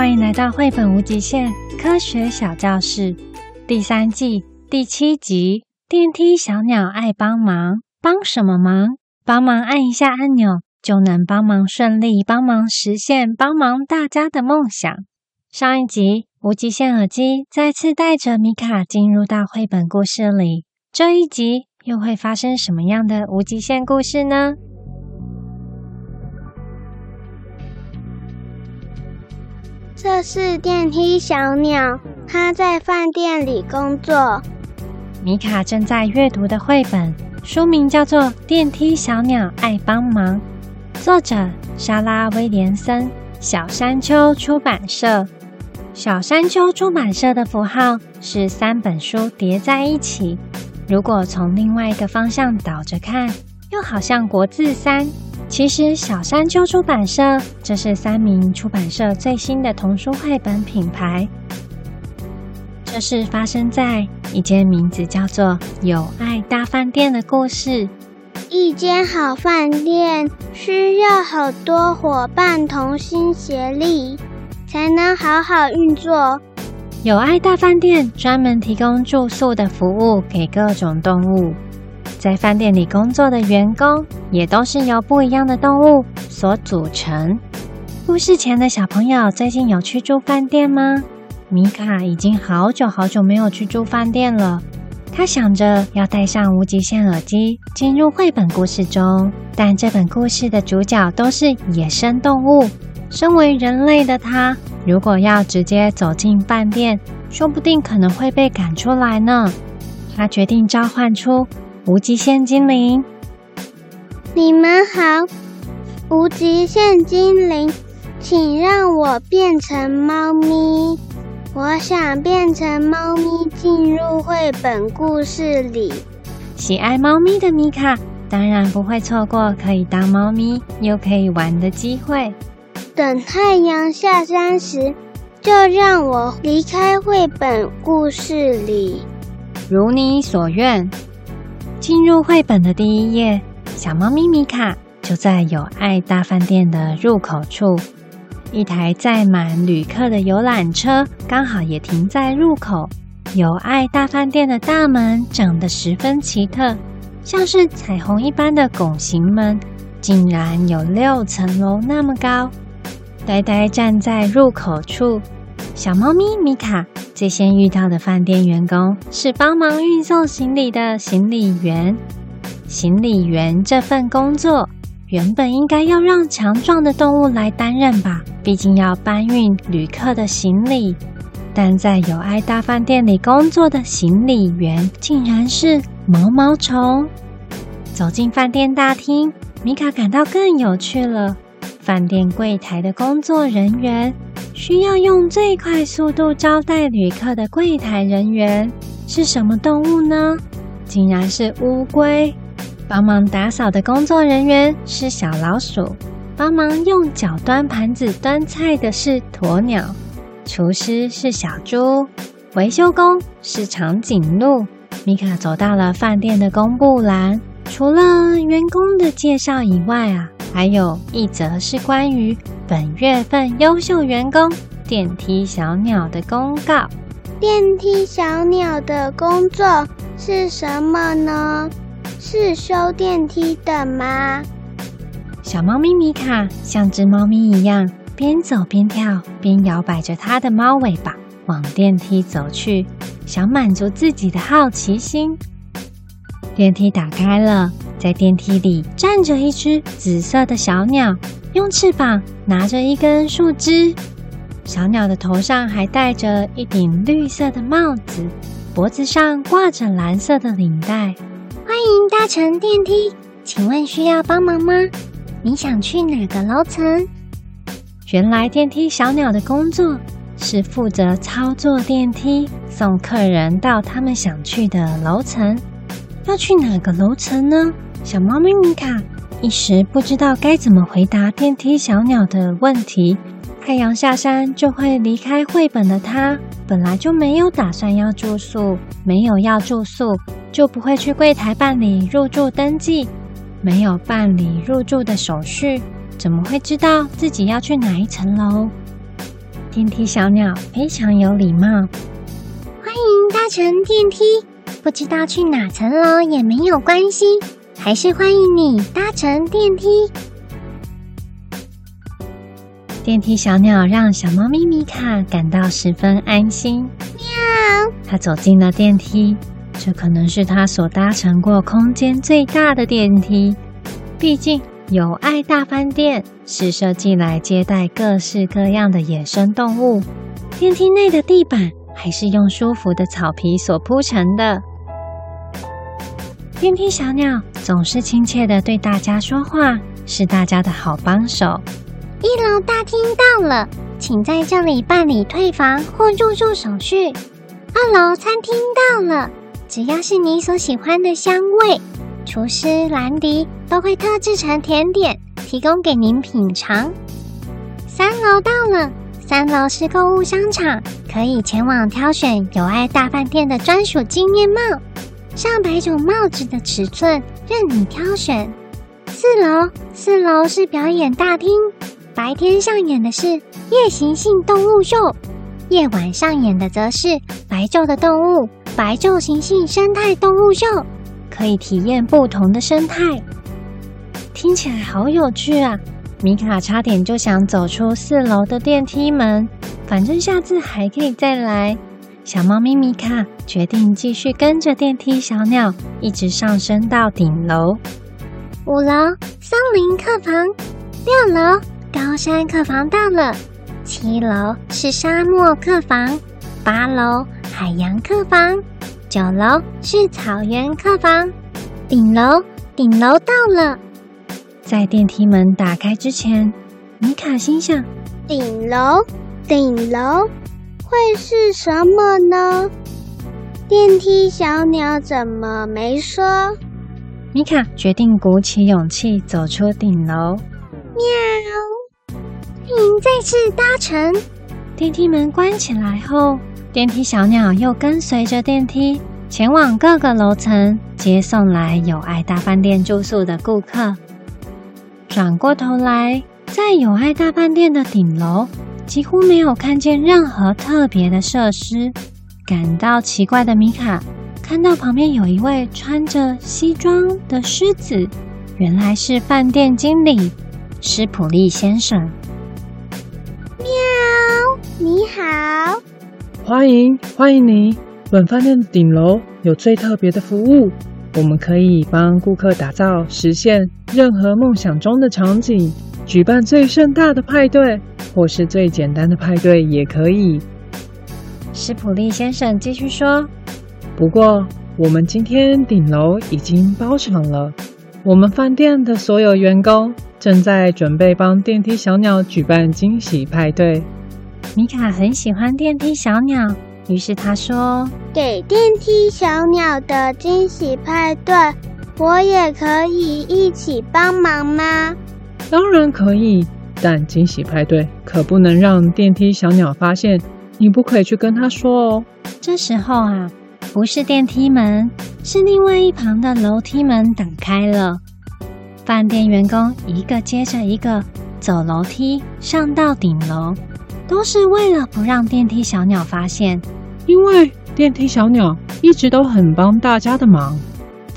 欢迎来到绘本无极限科学小教室第三季第七集。电梯小鸟爱帮忙，帮什么忙？帮忙按一下按钮，就能帮忙顺利，帮忙实现，帮忙大家的梦想。上一集，无极限耳机再次带着米卡进入到绘本故事里。这一集又会发生什么样的无极限故事呢？这是电梯小鸟，它在饭店里工作。米卡正在阅读的绘本书名叫做《电梯小鸟爱帮忙》，作者莎拉·威廉森，小山丘出版社。小山丘出版社的符号是三本书叠在一起，如果从另外一个方向倒着看，又好像国字三。其实，小山丘出版社这是三名出版社最新的童书绘本品牌。这是发生在一间名字叫做“友爱大饭店”的故事。一间好饭店需要好多伙伴同心协力，才能好好运作。友爱大饭店专门提供住宿的服务给各种动物。在饭店里工作的员工也都是由不一样的动物所组成。故事前的小朋友最近有去住饭店吗？米卡已经好久好久没有去住饭店了。他想着要带上无极限耳机进入绘本故事中，但这本故事的主角都是野生动物。身为人类的他，如果要直接走进饭店，说不定可能会被赶出来呢。他决定召唤出。无极限精灵，你们好，无极限精灵，请让我变成猫咪。我想变成猫咪进入绘本故事里。喜爱猫咪的米卡当然不会错过可以当猫咪又可以玩的机会。等太阳下山时，就让我离开绘本故事里。如你所愿。进入绘本的第一页，小猫咪米卡就在友爱大饭店的入口处。一台载满旅客的游览车刚好也停在入口。友爱大饭店的大门长得十分奇特，像是彩虹一般的拱形门，竟然有六层楼那么高。呆呆站在入口处，小猫咪米卡。最先遇到的饭店员工是帮忙运送行李的行李员。行李员这份工作原本应该要让强壮的动物来担任吧，毕竟要搬运旅客的行李。但在友爱大饭店里工作的行李员竟然是毛毛虫。走进饭店大厅，米卡感到更有趣了。饭店柜台的工作人员。需要用最快速度招待旅客的柜台人员是什么动物呢？竟然是乌龟。帮忙打扫的工作人员是小老鼠。帮忙用脚端盘子端菜的是鸵鸟。厨师是小猪。维修工是长颈鹿。米卡走到了饭店的公布栏，除了员工的介绍以外啊。还有一则是关于本月份优秀员工电梯小鸟的公告。电梯小鸟的工作是什么呢？是修电梯的吗？小猫咪米卡像只猫咪一样，边走边跳，边摇摆着它的猫尾巴往电梯走去，想满足自己的好奇心。电梯打开了。在电梯里站着一只紫色的小鸟，用翅膀拿着一根树枝。小鸟的头上还戴着一顶绿色的帽子，脖子上挂着蓝色的领带。搭乘电梯，请问需要帮忙吗？你想去哪个楼层？原来电梯小鸟的工作是负责操作电梯，送客人到他们想去的楼层。要去哪个楼层呢？小猫咪米卡一时不知道该怎么回答电梯小鸟的问题。太阳下山就会离开绘本的他，本来就没有打算要住宿，没有要住宿，就不会去柜台办理入住登记。没有办理入住的手续，怎么会知道自己要去哪一层楼？电梯小鸟非常有礼貌，欢迎搭乘电梯。不知道去哪层楼也没有关系，还是欢迎你搭乘电梯。电梯小鸟让小猫咪米卡感到十分安心。喵！它走进了电梯，这可能是它所搭乘过空间最大的电梯。毕竟，友爱大饭店是设计来接待各式各样的野生动物。电梯内的地板还是用舒服的草皮所铺成的。电梯小鸟总是亲切地对大家说话，是大家的好帮手。一楼大厅到了，请在这里办理退房或入住手续。二楼餐厅到了，只要是你所喜欢的香味，厨师兰迪都会特制成甜点，提供给您品尝。三楼到了，三楼是购物商场，可以前往挑选友爱大饭店的专属纪念帽。上百种帽子的尺寸任你挑选。四楼，四楼是表演大厅，白天上演的是夜行性动物秀，夜晚上演的则是白昼的动物白昼行性生态动物秀，可以体验不同的生态。听起来好有趣啊！米卡差点就想走出四楼的电梯门，反正下次还可以再来。小猫咪米卡决定继续跟着电梯小鸟，一直上升到顶楼。五楼森林客房，六楼高山客房到了，七楼是沙漠客房，八楼海洋客房，九楼是草原客房，顶楼顶楼到了。在电梯门打开之前，米卡心想：顶楼，顶楼。会是什么呢？电梯小鸟怎么没说？米卡决定鼓起勇气走出顶楼。喵！欢迎再次搭乘。电梯门关起来后，电梯小鸟又跟随着电梯前往各个楼层，接送来友爱大饭店住宿的顾客。转过头来，在友爱大饭店的顶楼。几乎没有看见任何特别的设施。感到奇怪的米卡看到旁边有一位穿着西装的狮子，原来是饭店经理施普利先生。喵，你好，欢迎欢迎你。本饭店的顶楼有最特别的服务，我们可以帮顾客打造实现任何梦想中的场景，举办最盛大的派对。或是最简单的派对也可以。施普利先生继续说：“不过，我们今天顶楼已经包场了。我们饭店的所有员工正在准备帮电梯小鸟举办惊喜派对。”米卡很喜欢电梯小鸟，于是他说：“给电梯小鸟的惊喜派对，我也可以一起帮忙吗？”“当然可以。”但惊喜派对可不能让电梯小鸟发现，你不可以去跟他说哦。这时候啊，不是电梯门，是另外一旁的楼梯门打开了。饭店员工一个接着一个走楼梯上到顶楼，都是为了不让电梯小鸟发现。因为电梯小鸟一直都很帮大家的忙，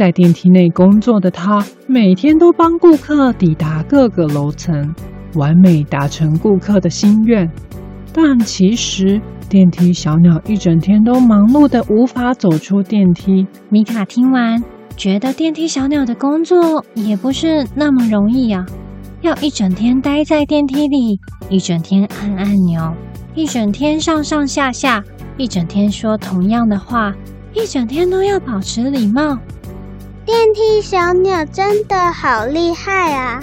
在电梯内工作的他，每天都帮顾客抵达各个楼层。完美达成顾客的心愿，但其实电梯小鸟一整天都忙碌得无法走出电梯。米卡听完，觉得电梯小鸟的工作也不是那么容易啊！要一整天待在电梯里，一整天按按钮，一整天上上下下，一整天说同样的话，一整天都要保持礼貌。电梯小鸟真的好厉害啊！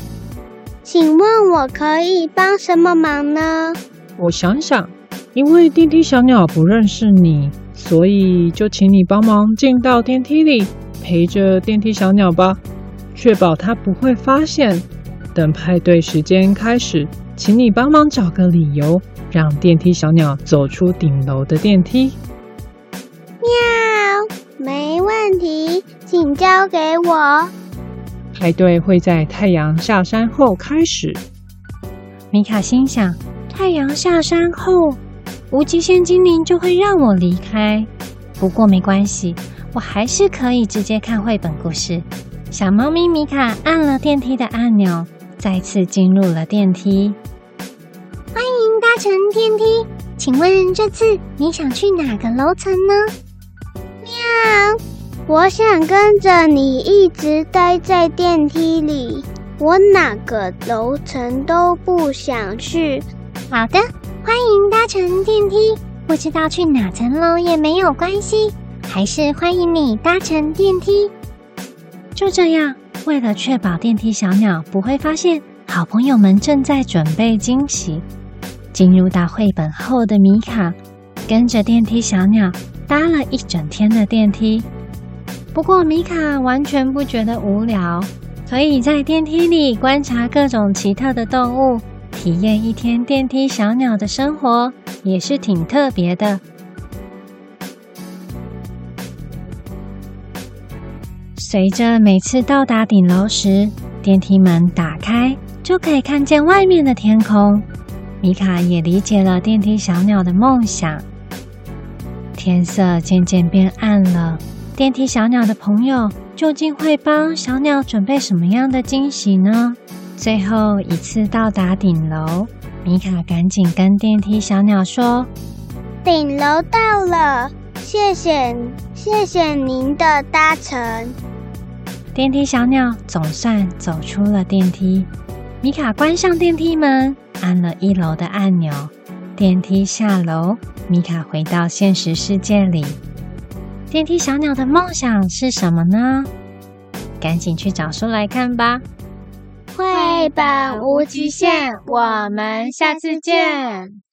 请问我可以帮什么忙呢？我想想，因为电梯小鸟不认识你，所以就请你帮忙进到电梯里，陪着电梯小鸟吧。确保它不会发现。等派对时间开始，请你帮忙找个理由，让电梯小鸟走出顶楼的电梯。喵，没问题，请交给我。派对会在太阳下山后开始。米卡心想：太阳下山后，无极限精灵就会让我离开。不过没关系，我还是可以直接看绘本故事。小猫咪米卡按了电梯的按钮，再次进入了电梯。欢迎搭乘电梯，请问这次你想去哪个楼层呢？喵，我想跟着你一直待在电梯里，我哪个楼层都不想去。好的，欢迎搭乘电梯。不知道去哪层楼也没有关系，还是欢迎你搭乘电梯。就这样，为了确保电梯小鸟不会发现好朋友们正在准备惊喜，进入到绘本后的米卡跟着电梯小鸟搭了一整天的电梯。不过米卡完全不觉得无聊，可以在电梯里观察各种奇特的动物。体验一天电梯小鸟的生活也是挺特别的。随着每次到达顶楼时，电梯门打开，就可以看见外面的天空。米卡也理解了电梯小鸟的梦想。天色渐渐变暗了，电梯小鸟的朋友究竟会帮小鸟准备什么样的惊喜呢？最后一次到达顶楼，米卡赶紧跟电梯小鸟说：“顶楼到了，谢谢，谢谢您的搭乘。”电梯小鸟总算走出了电梯。米卡关上电梯门，按了一楼的按钮，电梯下楼。米卡回到现实世界里。电梯小鸟的梦想是什么呢？赶紧去找书来看吧。绘本无极限，我们下次见。